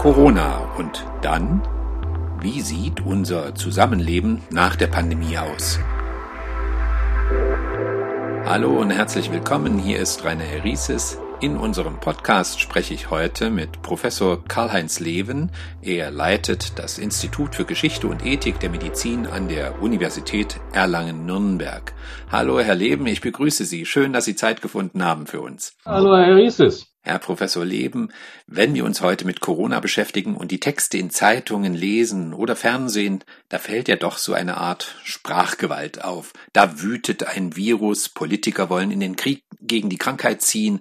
Corona und dann? Wie sieht unser Zusammenleben nach der Pandemie aus? Hallo und herzlich willkommen, hier ist Rainer Herises. In unserem Podcast spreche ich heute mit Professor Karl-Heinz Leven. Er leitet das Institut für Geschichte und Ethik der Medizin an der Universität Erlangen-Nürnberg. Hallo, Herr Leven, ich begrüße Sie. Schön, dass Sie Zeit gefunden haben für uns. Hallo, Herr Herises. Herr Professor Leben, wenn wir uns heute mit Corona beschäftigen und die Texte in Zeitungen lesen oder Fernsehen, da fällt ja doch so eine Art Sprachgewalt auf. Da wütet ein Virus, Politiker wollen in den Krieg gegen die Krankheit ziehen,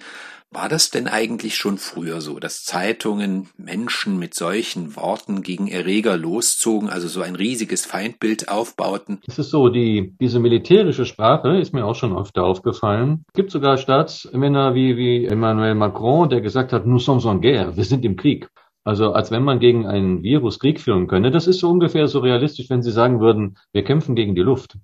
war das denn eigentlich schon früher so, dass Zeitungen Menschen mit solchen Worten gegen Erreger loszogen, also so ein riesiges Feindbild aufbauten? Es ist so, die, diese militärische Sprache ist mir auch schon öfter aufgefallen. Es gibt sogar Staatsmänner wie, wie Emmanuel Macron, der gesagt hat, nous sommes en guerre, wir sind im Krieg. Also als wenn man gegen ein Virus Krieg führen könne. Das ist so ungefähr so realistisch, wenn Sie sagen würden, wir kämpfen gegen die Luft.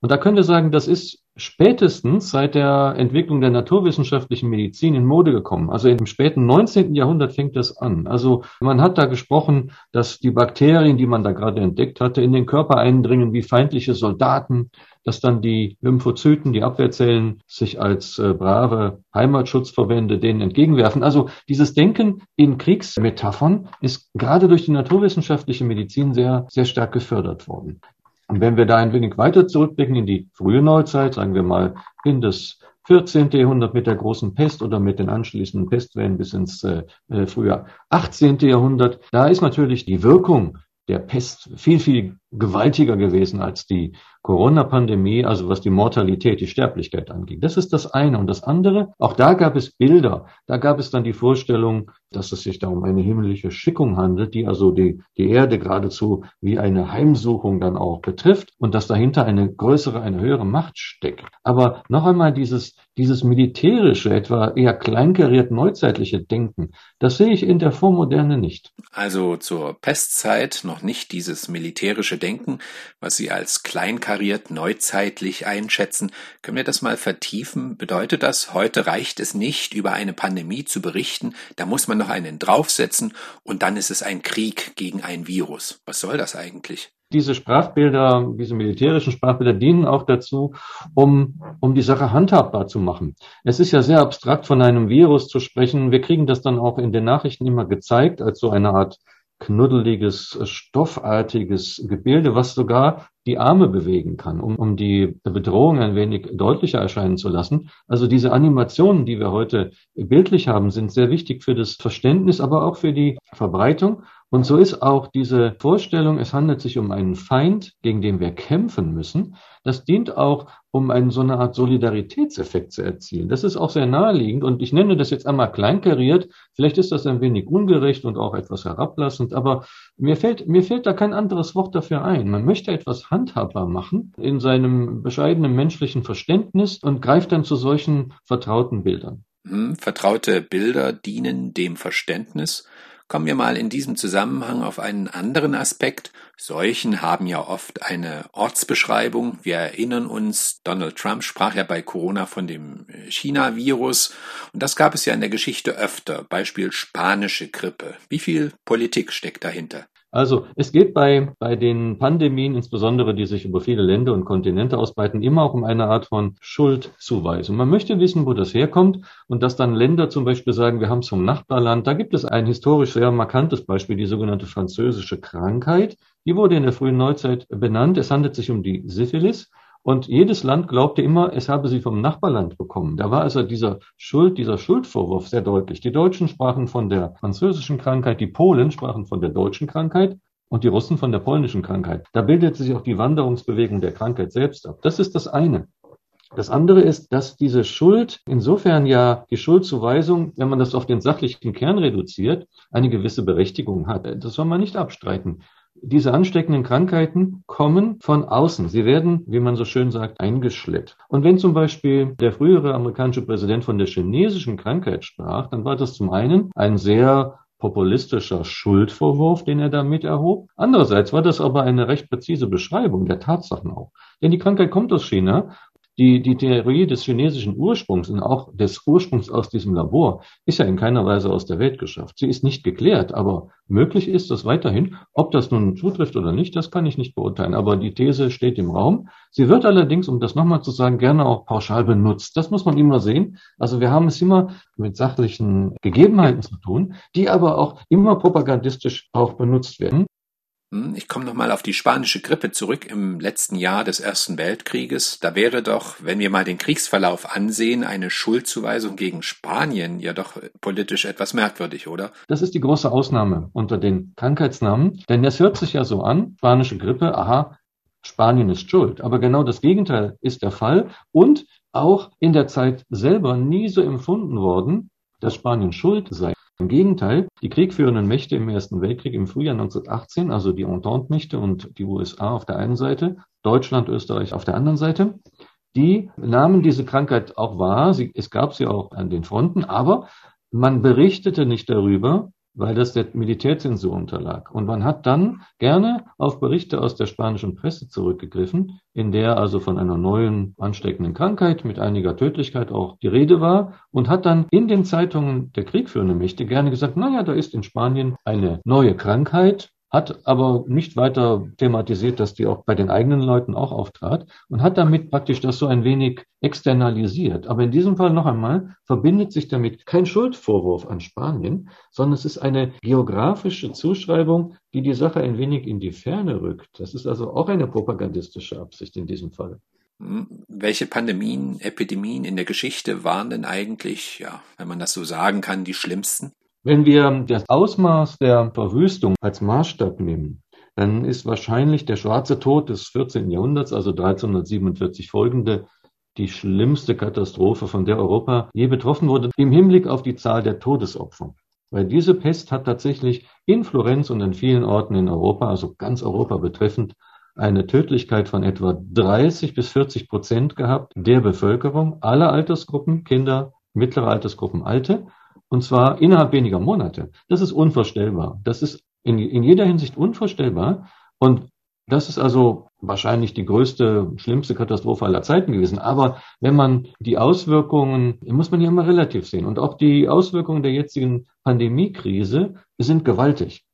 Und da könnte sagen, das ist spätestens seit der Entwicklung der naturwissenschaftlichen Medizin in Mode gekommen. Also im späten 19. Jahrhundert fängt das an. Also man hat da gesprochen, dass die Bakterien, die man da gerade entdeckt hatte, in den Körper eindringen wie feindliche Soldaten, dass dann die Lymphozyten, die Abwehrzellen sich als äh, brave Heimatschutzverbände denen entgegenwerfen. Also dieses Denken in Kriegsmetaphern ist gerade durch die naturwissenschaftliche Medizin sehr, sehr stark gefördert worden. Und wenn wir da ein wenig weiter zurückblicken in die frühe Neuzeit, sagen wir mal in das 14. Jahrhundert mit der großen Pest oder mit den anschließenden Pestwellen bis ins äh, äh frühe 18. Jahrhundert, da ist natürlich die Wirkung der Pest viel, viel gewaltiger gewesen als die Corona-Pandemie, also was die Mortalität, die Sterblichkeit angeht. Das ist das eine. Und das andere, auch da gab es Bilder. Da gab es dann die Vorstellung, dass es sich da um eine himmlische Schickung handelt, die also die, die Erde geradezu wie eine Heimsuchung dann auch betrifft und dass dahinter eine größere, eine höhere Macht steckt. Aber noch einmal dieses, dieses militärische, etwa eher kleinkariert neuzeitliche Denken, das sehe ich in der Vormoderne nicht. Also zur Pestzeit noch nicht dieses militärische Denken, was Sie als kleinkariert neuzeitlich einschätzen. Können wir das mal vertiefen? Bedeutet das, heute reicht es nicht, über eine Pandemie zu berichten, da muss man noch einen draufsetzen und dann ist es ein Krieg gegen ein Virus. Was soll das eigentlich? Diese Sprachbilder, diese militärischen Sprachbilder dienen auch dazu, um, um die Sache handhabbar zu machen. Es ist ja sehr abstrakt von einem Virus zu sprechen. Wir kriegen das dann auch in den Nachrichten immer gezeigt als so eine Art knuddeliges, stoffartiges Gebilde, was sogar die Arme bewegen kann, um, um die Bedrohung ein wenig deutlicher erscheinen zu lassen. Also diese Animationen, die wir heute bildlich haben, sind sehr wichtig für das Verständnis, aber auch für die Verbreitung. Und so ist auch diese Vorstellung, es handelt sich um einen Feind, gegen den wir kämpfen müssen, das dient auch, um einen so eine Art Solidaritätseffekt zu erzielen. Das ist auch sehr naheliegend und ich nenne das jetzt einmal kleinkariert. Vielleicht ist das ein wenig ungerecht und auch etwas herablassend, aber mir fällt, mir fällt da kein anderes Wort dafür ein. Man möchte etwas handhabbar machen in seinem bescheidenen menschlichen Verständnis und greift dann zu solchen vertrauten Bildern. Hm, vertraute Bilder dienen dem Verständnis Kommen wir mal in diesem Zusammenhang auf einen anderen Aspekt. Seuchen haben ja oft eine Ortsbeschreibung. Wir erinnern uns, Donald Trump sprach ja bei Corona von dem China-Virus. Und das gab es ja in der Geschichte öfter. Beispiel spanische Grippe. Wie viel Politik steckt dahinter? Also es geht bei, bei den Pandemien, insbesondere die sich über viele Länder und Kontinente ausbreiten, immer auch um eine Art von Schuldzuweisung. Man möchte wissen, wo das herkommt und dass dann Länder zum Beispiel sagen, wir haben es vom Nachbarland. Da gibt es ein historisch sehr markantes Beispiel, die sogenannte französische Krankheit. Die wurde in der frühen Neuzeit benannt. Es handelt sich um die Syphilis. Und jedes Land glaubte immer, es habe sie vom Nachbarland bekommen. Da war also dieser Schuld, dieser Schuldvorwurf sehr deutlich. Die Deutschen sprachen von der französischen Krankheit, die Polen sprachen von der deutschen Krankheit und die Russen von der polnischen Krankheit. Da bildet sich auch die Wanderungsbewegung der Krankheit selbst ab. Das ist das eine. Das andere ist, dass diese Schuld, insofern ja die Schuldzuweisung, wenn man das auf den sachlichen Kern reduziert, eine gewisse Berechtigung hat. Das soll man nicht abstreiten diese ansteckenden Krankheiten kommen von außen. Sie werden, wie man so schön sagt, eingeschleppt. Und wenn zum Beispiel der frühere amerikanische Präsident von der chinesischen Krankheit sprach, dann war das zum einen ein sehr populistischer Schuldvorwurf, den er damit erhob. Andererseits war das aber eine recht präzise Beschreibung der Tatsachen auch. Denn die Krankheit kommt aus China die, die Theorie des chinesischen Ursprungs und auch des Ursprungs aus diesem Labor ist ja in keiner Weise aus der Welt geschafft. Sie ist nicht geklärt, aber möglich ist das weiterhin. Ob das nun zutrifft oder nicht, das kann ich nicht beurteilen. Aber die These steht im Raum. Sie wird allerdings, um das nochmal zu sagen, gerne auch pauschal benutzt. Das muss man immer sehen. Also wir haben es immer mit sachlichen Gegebenheiten zu tun, die aber auch immer propagandistisch auch benutzt werden. Hm, ich komme nochmal auf die spanische Grippe zurück im letzten Jahr des Ersten Weltkrieges. Da wäre doch, wenn wir mal den Kriegsverlauf ansehen, eine Schuldzuweisung gegen Spanien ja doch politisch etwas merkwürdig, oder? Das ist die große Ausnahme unter den Krankheitsnamen, denn es hört sich ja so an, spanische Grippe, aha, Spanien ist schuld. Aber genau das Gegenteil ist der Fall und auch in der Zeit selber nie so empfunden worden, dass Spanien schuld sei. Im Gegenteil, die kriegführenden Mächte im Ersten Weltkrieg im Frühjahr 1918, also die Entente-Mächte und die USA auf der einen Seite, Deutschland, Österreich auf der anderen Seite, die nahmen diese Krankheit auch wahr. Sie, es gab sie auch an den Fronten, aber man berichtete nicht darüber, weil das der Militärzensur unterlag. Und man hat dann gerne auf Berichte aus der spanischen Presse zurückgegriffen, in der also von einer neuen ansteckenden Krankheit mit einiger Tödlichkeit auch die Rede war und hat dann in den Zeitungen der kriegführenden Mächte gerne gesagt, naja, da ist in Spanien eine neue Krankheit, hat aber nicht weiter thematisiert, dass die auch bei den eigenen Leuten auch auftrat und hat damit praktisch das so ein wenig externalisiert. Aber in diesem Fall noch einmal verbindet sich damit kein Schuldvorwurf an Spanien, sondern es ist eine geografische Zuschreibung, die die Sache ein wenig in die Ferne rückt. Das ist also auch eine propagandistische Absicht in diesem Fall. Hm, welche Pandemien, Epidemien in der Geschichte waren denn eigentlich, ja, wenn man das so sagen kann, die schlimmsten? Wenn wir das Ausmaß der Verwüstung als Maßstab nehmen, dann ist wahrscheinlich der schwarze Tod des 14. Jahrhunderts, also 1347 folgende, die schlimmste Katastrophe, von der Europa je betroffen wurde, im Hinblick auf die Zahl der Todesopfer. Weil diese Pest hat tatsächlich in Florenz und in vielen Orten in Europa, also ganz Europa betreffend, eine Tödlichkeit von etwa 30 bis 40 Prozent gehabt der Bevölkerung, aller Altersgruppen, Kinder, mittlere Altersgruppen, Alte. Und zwar innerhalb weniger Monate. Das ist unvorstellbar. Das ist in, in jeder Hinsicht unvorstellbar. Und das ist also wahrscheinlich die größte, schlimmste Katastrophe aller Zeiten gewesen. Aber wenn man die Auswirkungen, muss man ja immer relativ sehen. Und auch die Auswirkungen der jetzigen Pandemiekrise sind gewaltig.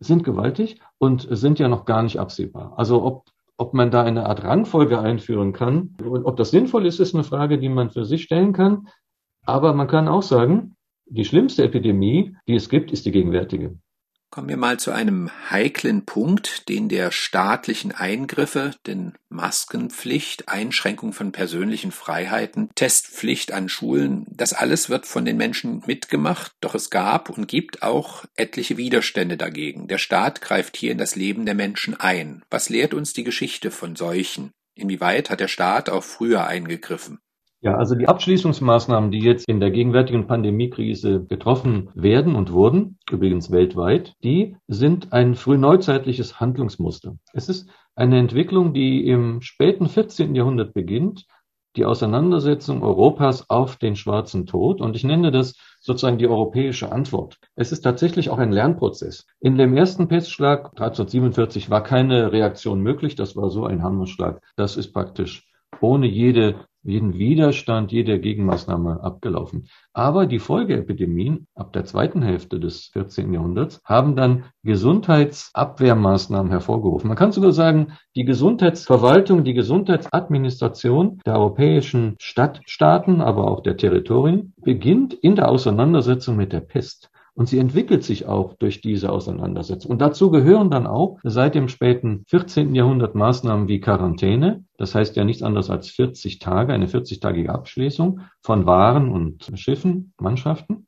Sind gewaltig und sind ja noch gar nicht absehbar. Also ob, ob man da eine Art Rangfolge einführen kann und ob das sinnvoll ist, ist eine Frage, die man für sich stellen kann. Aber man kann auch sagen, die schlimmste Epidemie, die es gibt, ist die gegenwärtige. Kommen wir mal zu einem heiklen Punkt, den der staatlichen Eingriffe, denn Maskenpflicht, Einschränkung von persönlichen Freiheiten, Testpflicht an Schulen, das alles wird von den Menschen mitgemacht, doch es gab und gibt auch etliche Widerstände dagegen. Der Staat greift hier in das Leben der Menschen ein. Was lehrt uns die Geschichte von solchen? Inwieweit hat der Staat auch früher eingegriffen? Ja, also die Abschließungsmaßnahmen, die jetzt in der gegenwärtigen Pandemiekrise getroffen werden und wurden, übrigens weltweit, die sind ein frühneuzeitliches Handlungsmuster. Es ist eine Entwicklung, die im späten 14. Jahrhundert beginnt, die Auseinandersetzung Europas auf den schwarzen Tod. Und ich nenne das sozusagen die europäische Antwort. Es ist tatsächlich auch ein Lernprozess. In dem ersten Pestschlag 1347 war keine Reaktion möglich. Das war so ein Hammerschlag. Das ist praktisch ohne jede jeden Widerstand, jede Gegenmaßnahme abgelaufen. Aber die Folgeepidemien ab der zweiten Hälfte des 14. Jahrhunderts haben dann Gesundheitsabwehrmaßnahmen hervorgerufen. Man kann sogar sagen, die Gesundheitsverwaltung, die Gesundheitsadministration der europäischen Stadtstaaten, aber auch der Territorien beginnt in der Auseinandersetzung mit der Pest. Und sie entwickelt sich auch durch diese Auseinandersetzung. Und dazu gehören dann auch seit dem späten 14. Jahrhundert Maßnahmen wie Quarantäne. Das heißt ja nichts anderes als 40 Tage, eine 40-tägige Abschließung von Waren und Schiffen, Mannschaften.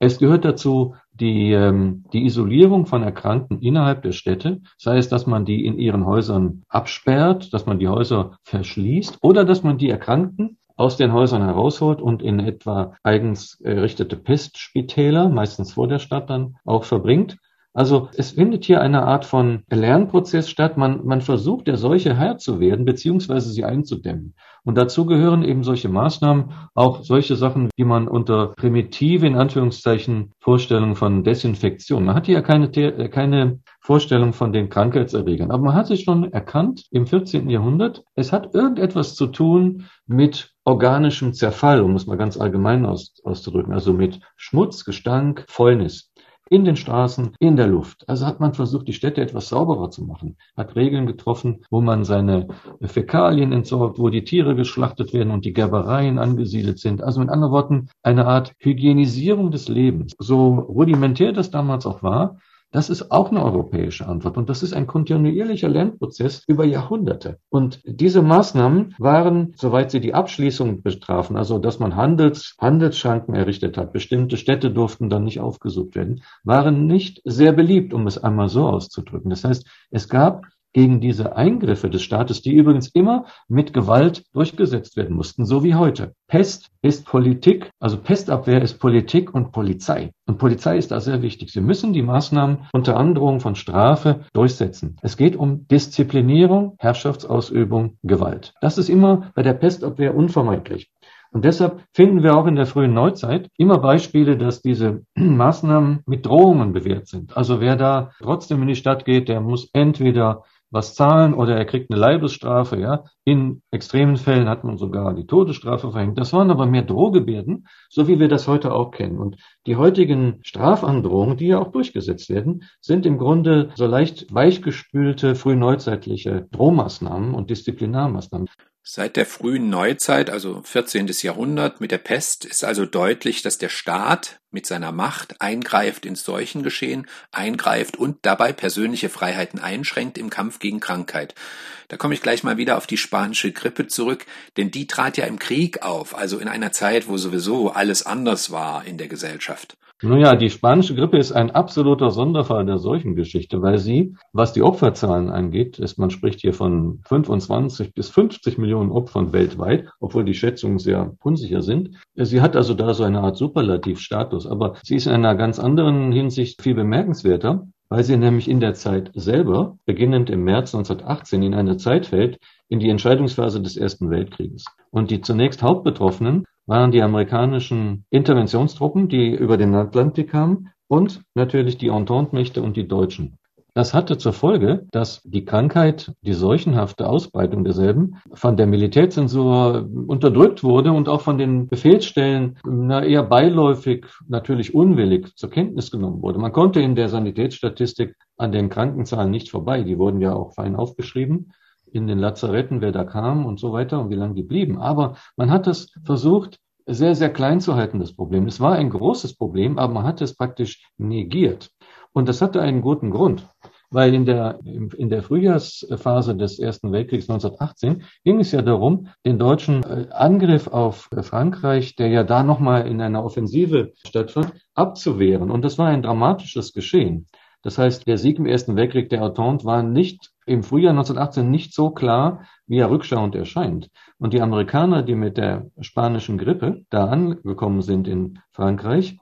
Es gehört dazu die, ähm, die Isolierung von Erkrankten innerhalb der Städte, sei es, dass man die in ihren Häusern absperrt, dass man die Häuser verschließt oder dass man die Erkrankten aus den Häusern herausholt und in etwa eigens errichtete Pestspitäler, meistens vor der Stadt dann, auch verbringt. Also es findet hier eine Art von Lernprozess statt. Man, man versucht der Seuche Herr zu werden, beziehungsweise sie einzudämmen. Und dazu gehören eben solche Maßnahmen, auch solche Sachen, die man unter primitive, in Anführungszeichen, Vorstellungen von Desinfektion. Man hat hier keine, keine Vorstellung von den Krankheitserregern. Aber man hat sich schon erkannt im 14. Jahrhundert, es hat irgendetwas zu tun mit organischem Zerfall, um es mal ganz allgemein aus, auszudrücken, also mit Schmutz, Gestank, Fäulnis in den Straßen, in der Luft. Also hat man versucht, die Städte etwas sauberer zu machen, hat Regeln getroffen, wo man seine Fäkalien entsorgt, wo die Tiere geschlachtet werden und die Gerbereien angesiedelt sind. Also mit anderen Worten, eine Art Hygienisierung des Lebens. So rudimentär das damals auch war, das ist auch eine europäische Antwort und das ist ein kontinuierlicher Lernprozess über Jahrhunderte. Und diese Maßnahmen waren, soweit sie die Abschließung betrafen, also dass man Handels, Handelsschranken errichtet hat, bestimmte Städte durften dann nicht aufgesucht werden, waren nicht sehr beliebt, um es einmal so auszudrücken. Das heißt, es gab gegen diese Eingriffe des Staates, die übrigens immer mit Gewalt durchgesetzt werden mussten, so wie heute. Pest ist Politik, also Pestabwehr ist Politik und Polizei. Und Polizei ist da sehr wichtig. Sie müssen die Maßnahmen unter Androhung von Strafe durchsetzen. Es geht um Disziplinierung, Herrschaftsausübung, Gewalt. Das ist immer bei der Pestabwehr unvermeidlich. Und deshalb finden wir auch in der frühen Neuzeit immer Beispiele, dass diese Maßnahmen mit Drohungen bewährt sind. Also wer da trotzdem in die Stadt geht, der muss entweder was zahlen oder er kriegt eine Leibesstrafe. Ja, in extremen Fällen hat man sogar die Todesstrafe verhängt. Das waren aber mehr Drohgebärden, so wie wir das heute auch kennen. Und die heutigen Strafandrohungen, die ja auch durchgesetzt werden, sind im Grunde so leicht weichgespülte frühneuzeitliche Drohmaßnahmen und Disziplinarmaßnahmen. Seit der frühen Neuzeit, also 14. Jahrhundert mit der Pest, ist also deutlich, dass der Staat mit seiner Macht eingreift ins Seuchengeschehen, eingreift und dabei persönliche Freiheiten einschränkt im Kampf gegen Krankheit. Da komme ich gleich mal wieder auf die spanische Grippe zurück, denn die trat ja im Krieg auf, also in einer Zeit, wo sowieso alles anders war in der Gesellschaft. Nun ja, die spanische Grippe ist ein absoluter Sonderfall der Seuchengeschichte, weil sie, was die Opferzahlen angeht, ist, man spricht hier von 25 bis 50 Millionen Opfern weltweit, obwohl die Schätzungen sehr unsicher sind. Sie hat also da so eine Art Superlativstatus, aber sie ist in einer ganz anderen Hinsicht viel bemerkenswerter, weil sie nämlich in der Zeit selber, beginnend im März 1918, in eine Zeit fällt, in die Entscheidungsphase des Ersten Weltkrieges. Und die zunächst Hauptbetroffenen waren die amerikanischen Interventionstruppen, die über den Atlantik kamen, und natürlich die Entente-Mächte und die Deutschen. Das hatte zur Folge, dass die Krankheit, die seuchenhafte Ausbreitung derselben, von der Militärzensur unterdrückt wurde und auch von den Befehlsstellen na, eher beiläufig, natürlich unwillig zur Kenntnis genommen wurde. Man konnte in der Sanitätsstatistik an den Krankenzahlen nicht vorbei. Die wurden ja auch fein aufgeschrieben in den Lazaretten, wer da kam und so weiter und wie lange die blieben. Aber man hat es versucht, sehr, sehr klein zu halten, das Problem. Es war ein großes Problem, aber man hat es praktisch negiert. Und das hatte einen guten Grund, weil in der, in der Frühjahrsphase des Ersten Weltkriegs 1918 ging es ja darum, den deutschen äh, Angriff auf Frankreich, der ja da nochmal in einer Offensive stattfand, abzuwehren. Und das war ein dramatisches Geschehen. Das heißt, der Sieg im Ersten Weltkrieg der Entente war nicht im Frühjahr 1918 nicht so klar, wie er rückschauend erscheint. Und die Amerikaner, die mit der spanischen Grippe da angekommen sind in Frankreich,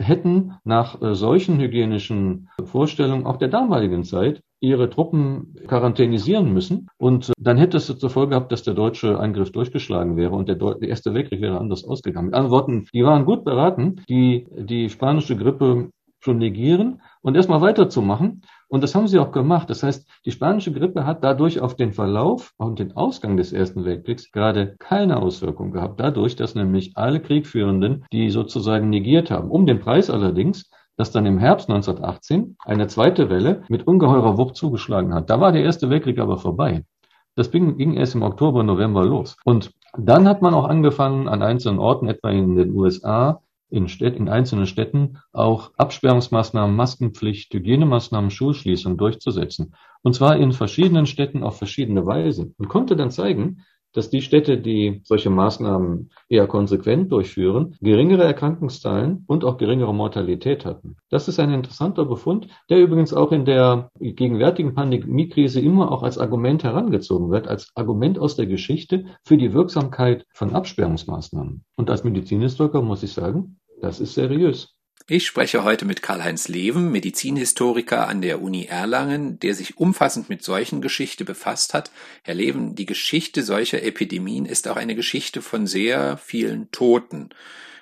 hätten nach äh, solchen hygienischen Vorstellungen auch der damaligen Zeit ihre Truppen quarantänisieren müssen. Und äh, dann hätte es zur Folge gehabt, dass der deutsche Angriff durchgeschlagen wäre und der, der Erste Weltkrieg wäre anders ausgegangen. Mit anderen Worten, die waren gut beraten, die, die spanische Grippe zu negieren und erstmal weiterzumachen. Und das haben sie auch gemacht. Das heißt, die spanische Grippe hat dadurch auf den Verlauf und den Ausgang des Ersten Weltkriegs gerade keine Auswirkung gehabt. Dadurch, dass nämlich alle Kriegführenden die sozusagen negiert haben. Um den Preis allerdings, dass dann im Herbst 1918 eine zweite Welle mit ungeheurer Wucht zugeschlagen hat. Da war der Erste Weltkrieg aber vorbei. Das ging, ging erst im Oktober, November los. Und dann hat man auch angefangen, an einzelnen Orten, etwa in den USA, in, Städt, in einzelnen Städten auch Absperrungsmaßnahmen, Maskenpflicht, Hygienemaßnahmen, Schulschließung durchzusetzen. Und zwar in verschiedenen Städten auf verschiedene Weise. Und konnte dann zeigen, dass die Städte, die solche Maßnahmen eher konsequent durchführen, geringere Erkrankungszahlen und auch geringere Mortalität hatten. Das ist ein interessanter Befund, der übrigens auch in der gegenwärtigen Pandemiekrise immer auch als Argument herangezogen wird, als Argument aus der Geschichte für die Wirksamkeit von Absperrungsmaßnahmen. Und als Medizinhistoriker muss ich sagen, das ist seriös. Ich spreche heute mit Karl-Heinz Leven, Medizinhistoriker an der Uni Erlangen, der sich umfassend mit Seuchengeschichte befasst hat. Herr Leven, die Geschichte solcher Epidemien ist auch eine Geschichte von sehr vielen Toten.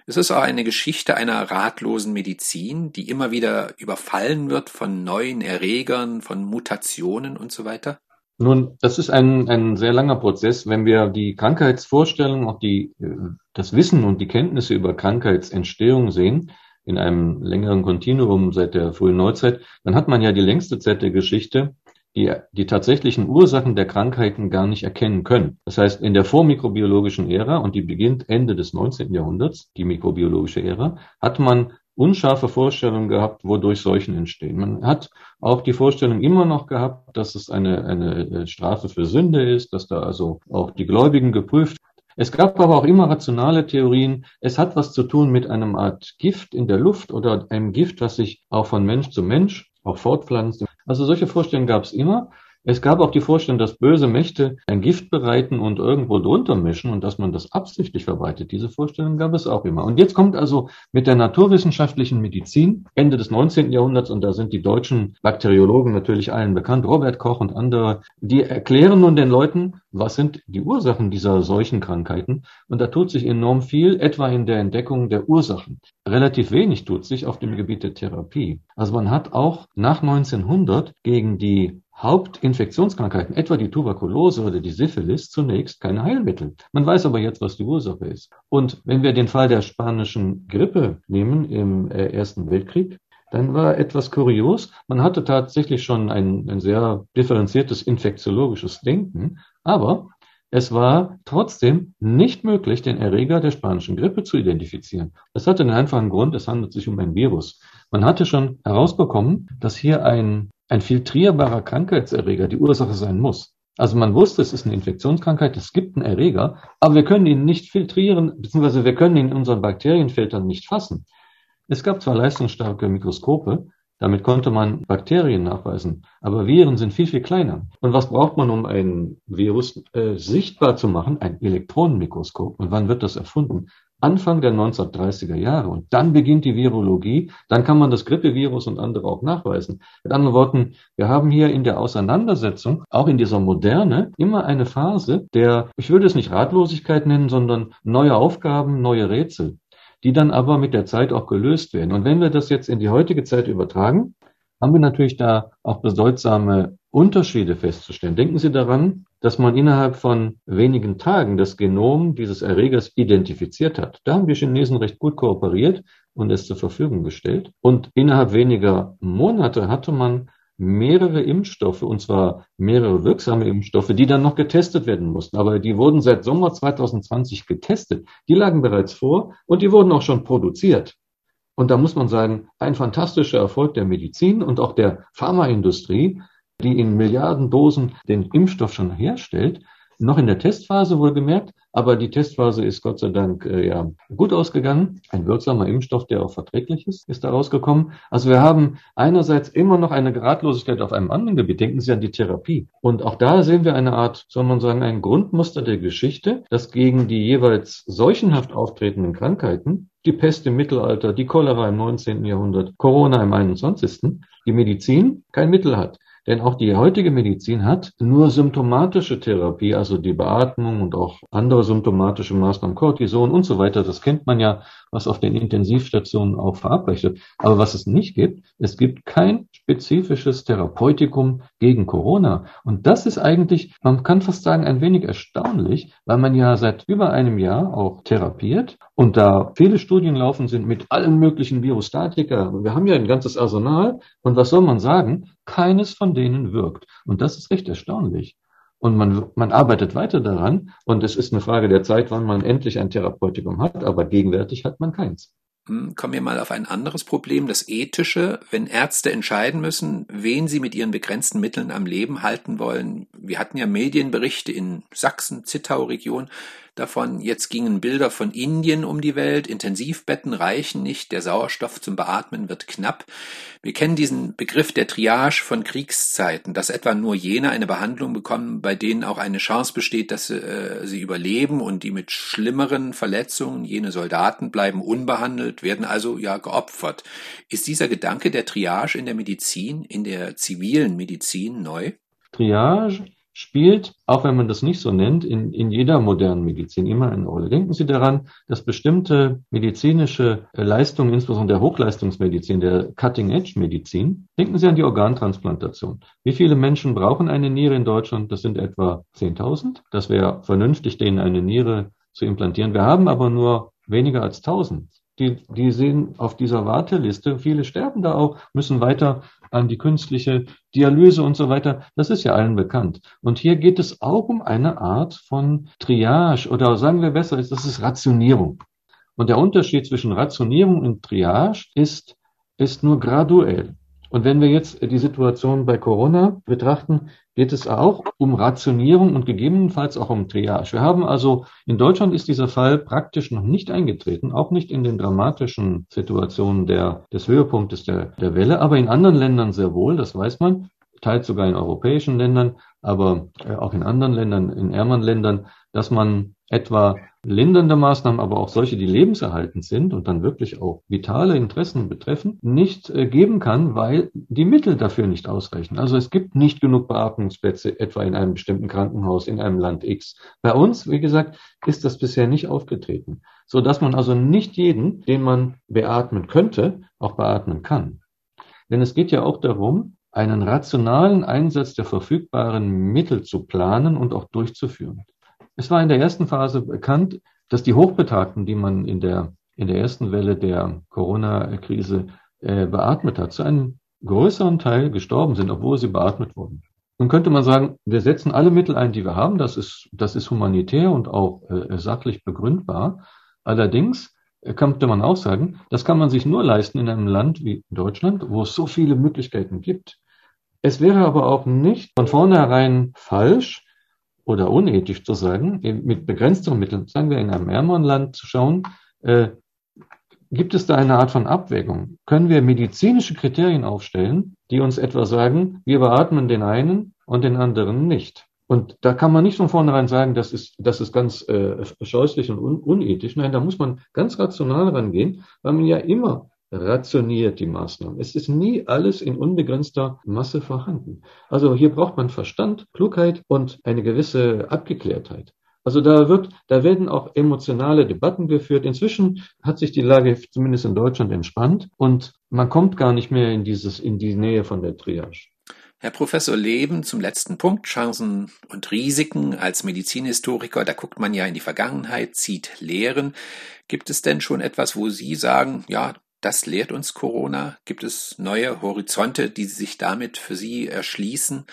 Es ist auch eine Geschichte einer ratlosen Medizin, die immer wieder überfallen wird von neuen Erregern, von Mutationen und so weiter. Nun, das ist ein, ein sehr langer Prozess. Wenn wir die Krankheitsvorstellung, auch die, äh, das Wissen und die Kenntnisse über Krankheitsentstehung sehen, in einem längeren Kontinuum seit der frühen Neuzeit, dann hat man ja die längste Zeit der Geschichte, die die tatsächlichen Ursachen der Krankheiten gar nicht erkennen können. Das heißt, in der vormikrobiologischen Ära, und die beginnt Ende des 19. Jahrhunderts, die mikrobiologische Ära, hat man unscharfe Vorstellungen gehabt, wodurch Seuchen entstehen. Man hat auch die Vorstellung immer noch gehabt, dass es eine, eine Strafe für Sünde ist, dass da also auch die Gläubigen geprüft es gab aber auch immer rationale Theorien. Es hat was zu tun mit einem Art Gift in der Luft oder einem Gift, was sich auch von Mensch zu Mensch auch fortpflanzt. Also solche Vorstellungen gab es immer. Es gab auch die Vorstellung, dass böse Mächte ein Gift bereiten und irgendwo drunter mischen und dass man das absichtlich verbreitet. Diese Vorstellung gab es auch immer. Und jetzt kommt also mit der naturwissenschaftlichen Medizin Ende des 19. Jahrhunderts, und da sind die deutschen Bakteriologen natürlich allen bekannt, Robert Koch und andere, die erklären nun den Leuten, was sind die Ursachen dieser solchen Krankheiten. Und da tut sich enorm viel, etwa in der Entdeckung der Ursachen. Relativ wenig tut sich auf dem Gebiet der Therapie. Also man hat auch nach 1900 gegen die Hauptinfektionskrankheiten, etwa die Tuberkulose oder die Syphilis, zunächst keine Heilmittel. Man weiß aber jetzt, was die Ursache ist. Und wenn wir den Fall der spanischen Grippe nehmen im äh, Ersten Weltkrieg, dann war etwas kurios. Man hatte tatsächlich schon ein, ein sehr differenziertes infektiologisches Denken, aber es war trotzdem nicht möglich, den Erreger der spanischen Grippe zu identifizieren. Das hatte einen einfachen Grund, es handelt sich um ein Virus. Man hatte schon herausbekommen, dass hier ein ein filtrierbarer Krankheitserreger die Ursache sein muss. Also man wusste, es ist eine Infektionskrankheit, es gibt einen Erreger, aber wir können ihn nicht filtrieren, beziehungsweise wir können ihn in unseren Bakterienfiltern nicht fassen. Es gab zwar leistungsstarke Mikroskope, damit konnte man Bakterien nachweisen, aber Viren sind viel, viel kleiner. Und was braucht man, um ein Virus äh, sichtbar zu machen? Ein Elektronenmikroskop. Und wann wird das erfunden? Anfang der 1930er Jahre. Und dann beginnt die Virologie. Dann kann man das Grippevirus und andere auch nachweisen. Mit anderen Worten, wir haben hier in der Auseinandersetzung, auch in dieser Moderne, immer eine Phase der, ich würde es nicht Ratlosigkeit nennen, sondern neue Aufgaben, neue Rätsel, die dann aber mit der Zeit auch gelöst werden. Und wenn wir das jetzt in die heutige Zeit übertragen, haben wir natürlich da auch bedeutsame Unterschiede festzustellen. Denken Sie daran, dass man innerhalb von wenigen Tagen das Genom dieses Erregers identifiziert hat. Da haben die Chinesen recht gut kooperiert und es zur Verfügung gestellt. Und innerhalb weniger Monate hatte man mehrere Impfstoffe, und zwar mehrere wirksame Impfstoffe, die dann noch getestet werden mussten. Aber die wurden seit Sommer 2020 getestet. Die lagen bereits vor und die wurden auch schon produziert. Und da muss man sagen, ein fantastischer Erfolg der Medizin und auch der Pharmaindustrie, die in Milliarden Dosen den Impfstoff schon herstellt, noch in der Testphase wohlgemerkt, aber die Testphase ist Gott sei Dank äh, ja gut ausgegangen. Ein wirksamer Impfstoff, der auch verträglich ist, ist da rausgekommen. Also wir haben einerseits immer noch eine Geradlosigkeit auf einem anderen Gebiet. Denken Sie an die Therapie. Und auch da sehen wir eine Art, soll man sagen, ein Grundmuster der Geschichte, dass gegen die jeweils seuchenhaft auftretenden Krankheiten die Pest im Mittelalter, die Cholera im 19. Jahrhundert, Corona im 21. die Medizin kein Mittel hat. Denn auch die heutige Medizin hat nur symptomatische Therapie, also die Beatmung und auch andere symptomatische Maßnahmen, Cortison und so weiter. Das kennt man ja, was auf den Intensivstationen auch verabreicht wird. Aber was es nicht gibt, es gibt kein spezifisches Therapeutikum gegen Corona. Und das ist eigentlich, man kann fast sagen, ein wenig erstaunlich, weil man ja seit über einem Jahr auch therapiert und da viele Studien laufen sind mit allen möglichen Virostatika. Wir haben ja ein ganzes Arsenal. Und was soll man sagen? Keines von denen wirkt. Und das ist recht erstaunlich. Und man, man arbeitet weiter daran. Und es ist eine Frage der Zeit, wann man endlich ein Therapeutikum hat. Aber gegenwärtig hat man keins. Hm, kommen wir mal auf ein anderes Problem, das ethische. Wenn Ärzte entscheiden müssen, wen sie mit ihren begrenzten Mitteln am Leben halten wollen. Wir hatten ja Medienberichte in Sachsen, Zittau-Region, davon. Jetzt gingen Bilder von Indien um die Welt. Intensivbetten reichen nicht. Der Sauerstoff zum Beatmen wird knapp. Wir kennen diesen Begriff der Triage von Kriegszeiten, dass etwa nur jene eine Behandlung bekommen, bei denen auch eine Chance besteht, dass äh, sie überleben und die mit schlimmeren Verletzungen, jene Soldaten bleiben unbehandelt, werden also ja geopfert. Ist dieser Gedanke der Triage in der Medizin, in der zivilen Medizin neu? Triage spielt, auch wenn man das nicht so nennt, in, in jeder modernen Medizin immer eine Rolle. Denken Sie daran, dass bestimmte medizinische äh, Leistungen, insbesondere der Hochleistungsmedizin, der Cutting-Edge-Medizin, denken Sie an die Organtransplantation. Wie viele Menschen brauchen eine Niere in Deutschland? Das sind etwa 10.000. Das wäre vernünftig, denen eine Niere zu implantieren. Wir haben aber nur weniger als 1000 die, die sehen auf dieser Warteliste, viele sterben da auch, müssen weiter an die künstliche Dialyse und so weiter. Das ist ja allen bekannt. Und hier geht es auch um eine Art von Triage oder sagen wir besser, das ist Rationierung. Und der Unterschied zwischen Rationierung und Triage ist, ist nur graduell. Und wenn wir jetzt die Situation bei Corona betrachten, geht es auch um Rationierung und gegebenenfalls auch um Triage. Wir haben also, in Deutschland ist dieser Fall praktisch noch nicht eingetreten, auch nicht in den dramatischen Situationen der, des Höhepunktes der, der Welle, aber in anderen Ländern sehr wohl, das weiß man, teils sogar in europäischen Ländern, aber äh, auch in anderen Ländern, in ärmeren Ländern, dass man etwa lindernde Maßnahmen, aber auch solche, die lebenserhaltend sind und dann wirklich auch vitale Interessen betreffen, nicht äh, geben kann, weil die Mittel dafür nicht ausreichen. Also es gibt nicht genug Beatmungsplätze, etwa in einem bestimmten Krankenhaus in einem Land X. Bei uns, wie gesagt, ist das bisher nicht aufgetreten, so dass man also nicht jeden, den man beatmen könnte, auch beatmen kann. Denn es geht ja auch darum, einen rationalen Einsatz der verfügbaren Mittel zu planen und auch durchzuführen. Es war in der ersten Phase bekannt, dass die Hochbetagten, die man in der, in der ersten Welle der Corona-Krise äh, beatmet hat, zu einem größeren Teil gestorben sind, obwohl sie beatmet wurden. Nun könnte man sagen, wir setzen alle Mittel ein, die wir haben. Das ist, das ist humanitär und auch äh, sachlich begründbar. Allerdings äh, könnte man auch sagen, das kann man sich nur leisten in einem Land wie Deutschland, wo es so viele Möglichkeiten gibt. Es wäre aber auch nicht von vornherein falsch, oder unethisch zu sagen, mit begrenzten Mitteln, sagen wir in einem ärmeren Land zu schauen, äh, gibt es da eine Art von Abwägung? Können wir medizinische Kriterien aufstellen, die uns etwa sagen, wir beatmen den einen und den anderen nicht? Und da kann man nicht von vornherein sagen, das ist, das ist ganz äh, scheußlich und un unethisch. Nein, da muss man ganz rational rangehen, weil man ja immer rationiert die Maßnahmen. Es ist nie alles in unbegrenzter Masse vorhanden. Also hier braucht man Verstand, Klugheit und eine gewisse Abgeklärtheit. Also da wird, da werden auch emotionale Debatten geführt. Inzwischen hat sich die Lage zumindest in Deutschland entspannt und man kommt gar nicht mehr in dieses, in die Nähe von der Triage. Herr Professor Leben, zum letzten Punkt, Chancen und Risiken als Medizinhistoriker, da guckt man ja in die Vergangenheit, zieht Lehren. Gibt es denn schon etwas, wo Sie sagen, ja, das lehrt uns Corona? Gibt es neue Horizonte, die sich damit für Sie erschließen?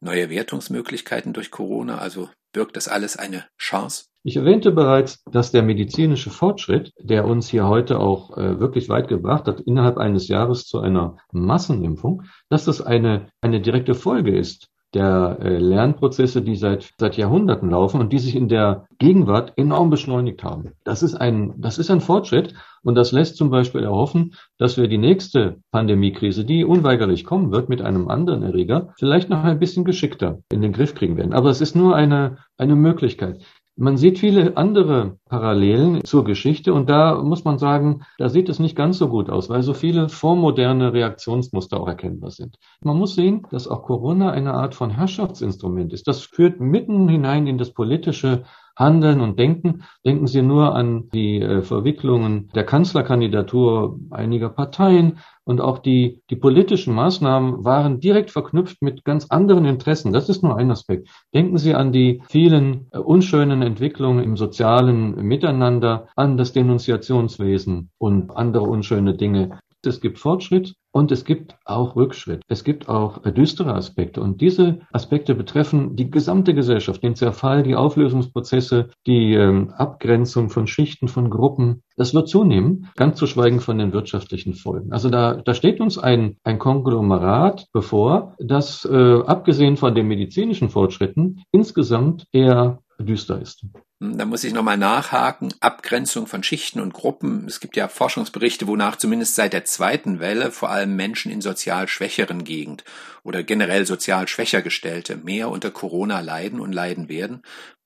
Neue Wertungsmöglichkeiten durch Corona? Also birgt das alles eine Chance? Ich erwähnte bereits, dass der medizinische Fortschritt, der uns hier heute auch äh, wirklich weit gebracht hat, innerhalb eines Jahres zu einer Massenimpfung, dass das eine, eine direkte Folge ist der äh, Lernprozesse, die seit, seit Jahrhunderten laufen und die sich in der Gegenwart enorm beschleunigt haben. Das ist ein, das ist ein Fortschritt und das lässt zum Beispiel erhoffen, dass wir die nächste Pandemiekrise, die unweigerlich kommen wird mit einem anderen Erreger, vielleicht noch ein bisschen geschickter in den Griff kriegen werden. Aber es ist nur eine, eine Möglichkeit. Man sieht viele andere Parallelen zur Geschichte und da muss man sagen, da sieht es nicht ganz so gut aus, weil so viele vormoderne Reaktionsmuster auch erkennbar sind. Man muss sehen, dass auch Corona eine Art von Herrschaftsinstrument ist. Das führt mitten hinein in das politische Handeln und Denken. Denken Sie nur an die äh, Verwicklungen der Kanzlerkandidatur einiger Parteien und auch die, die politischen Maßnahmen waren direkt verknüpft mit ganz anderen Interessen. Das ist nur ein Aspekt. Denken Sie an die vielen äh, unschönen Entwicklungen im sozialen Miteinander, an das Denunziationswesen und andere unschöne Dinge. Es gibt Fortschritt und es gibt auch Rückschritt. Es gibt auch düstere Aspekte. Und diese Aspekte betreffen die gesamte Gesellschaft, den Zerfall, die Auflösungsprozesse, die ähm, Abgrenzung von Schichten, von Gruppen. Das wird zunehmen, ganz zu schweigen von den wirtschaftlichen Folgen. Also da, da steht uns ein, ein Konglomerat bevor, das äh, abgesehen von den medizinischen Fortschritten insgesamt eher düster ist. Hm, da muss ich nochmal nachhaken. Abgrenzung von Schichten und Gruppen. Es gibt ja Forschungsberichte, wonach zumindest seit der zweiten Welle vor allem Menschen in sozial schwächeren Gegend oder generell sozial schwächer gestellte mehr unter Corona leiden und leiden werden.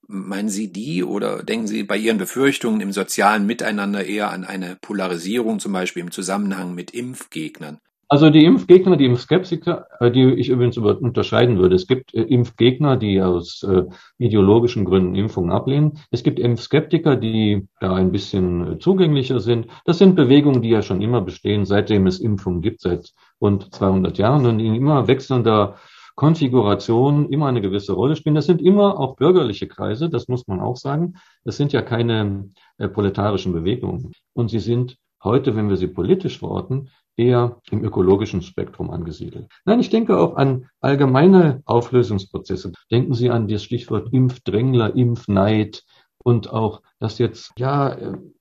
Meinen Sie die oder denken Sie bei Ihren Befürchtungen im sozialen Miteinander eher an eine Polarisierung, zum Beispiel im Zusammenhang mit Impfgegnern? Also die Impfgegner, die Impfskeptiker, äh, die ich übrigens unterscheiden würde. Es gibt äh, Impfgegner, die aus äh, ideologischen Gründen Impfungen ablehnen. Es gibt Impfskeptiker, die da ein bisschen zugänglicher sind. Das sind Bewegungen, die ja schon immer bestehen, seitdem es Impfungen gibt, seit rund 200 Jahren und in immer wechselnder Konfiguration immer eine gewisse Rolle spielen. Das sind immer auch bürgerliche Kreise, das muss man auch sagen. Das sind ja keine proletarischen Bewegungen. Und sie sind heute, wenn wir sie politisch verorten, eher im ökologischen Spektrum angesiedelt. Nein, ich denke auch an allgemeine Auflösungsprozesse. Denken Sie an das Stichwort Impfdrängler, Impfneid und auch, dass jetzt, ja,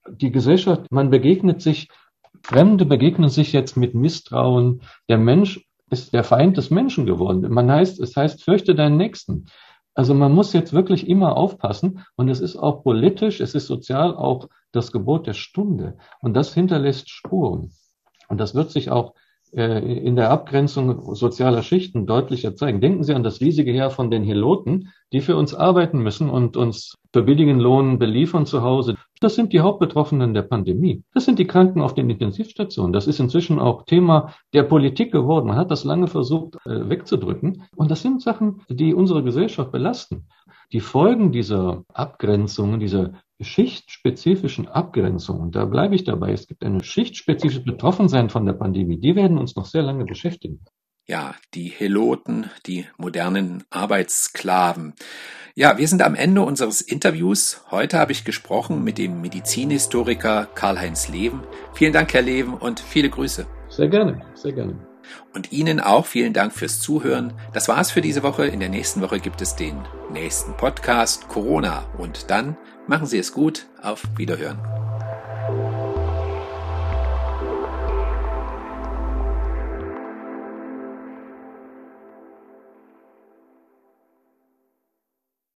die Gesellschaft, man begegnet sich, Fremde begegnen sich jetzt mit Misstrauen. Der Mensch ist der Feind des Menschen geworden. Man heißt, es heißt, fürchte deinen Nächsten. Also man muss jetzt wirklich immer aufpassen und es ist auch politisch, es ist sozial auch das Gebot der Stunde und das hinterlässt Spuren. Und das wird sich auch äh, in der Abgrenzung sozialer Schichten deutlicher zeigen. Denken Sie an das riesige Heer von den Heloten, die für uns arbeiten müssen und uns für billigen Lohn beliefern zu Hause. Das sind die Hauptbetroffenen der Pandemie. Das sind die Kranken auf den Intensivstationen. Das ist inzwischen auch Thema der Politik geworden. Man hat das lange versucht äh, wegzudrücken. Und das sind Sachen, die unsere Gesellschaft belasten. Die Folgen dieser Abgrenzungen, dieser schichtspezifischen Abgrenzungen, da bleibe ich dabei, es gibt eine schichtspezifische Betroffensein von der Pandemie, die werden uns noch sehr lange beschäftigen. Ja, die Heloten, die modernen Arbeitssklaven. Ja, wir sind am Ende unseres Interviews. Heute habe ich gesprochen mit dem Medizinhistoriker Karl-Heinz Leven. Vielen Dank, Herr Leven, und viele Grüße. Sehr gerne, sehr gerne. Und Ihnen auch vielen Dank fürs Zuhören. Das war's für diese Woche. In der nächsten Woche gibt es den nächsten Podcast Corona. Und dann machen Sie es gut. Auf Wiederhören.